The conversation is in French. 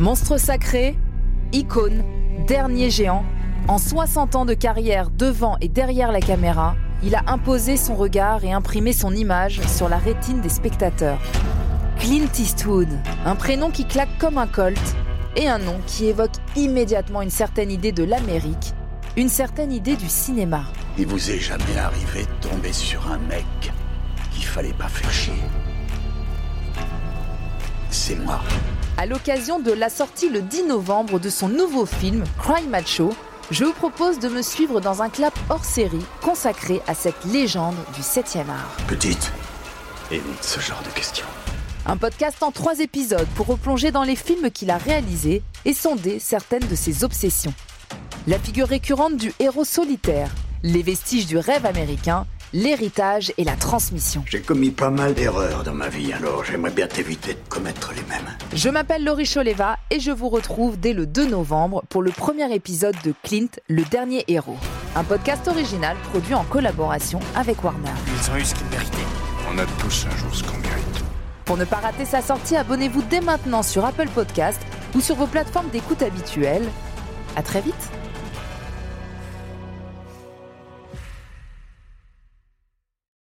Monstre sacré, icône, dernier géant, en 60 ans de carrière devant et derrière la caméra, il a imposé son regard et imprimé son image sur la rétine des spectateurs. Clint Eastwood, un prénom qui claque comme un colt et un nom qui évoque immédiatement une certaine idée de l'Amérique, une certaine idée du cinéma. Il vous est jamais arrivé de tomber sur un mec qu'il fallait pas faire chier. C'est moi. À l'occasion de la sortie le 10 novembre de son nouveau film Cry Macho, je vous propose de me suivre dans un clap hors série consacré à cette légende du 7e art. Petite, évite ce genre de questions. Un podcast en trois épisodes pour replonger dans les films qu'il a réalisés et sonder certaines de ses obsessions. La figure récurrente du héros solitaire, les vestiges du rêve américain, l'héritage et la transmission. J'ai commis pas mal d'erreurs dans ma vie, alors j'aimerais bien t'éviter de commettre les mêmes. Je m'appelle Laurie Choleva et je vous retrouve dès le 2 novembre pour le premier épisode de Clint, le dernier héros. Un podcast original produit en collaboration avec Warner. Ils ont eu ce qu'ils méritaient. On a tous un jour ce qu'on mérite. Pour ne pas rater sa sortie, abonnez-vous dès maintenant sur Apple Podcast ou sur vos plateformes d'écoute habituelles. À très vite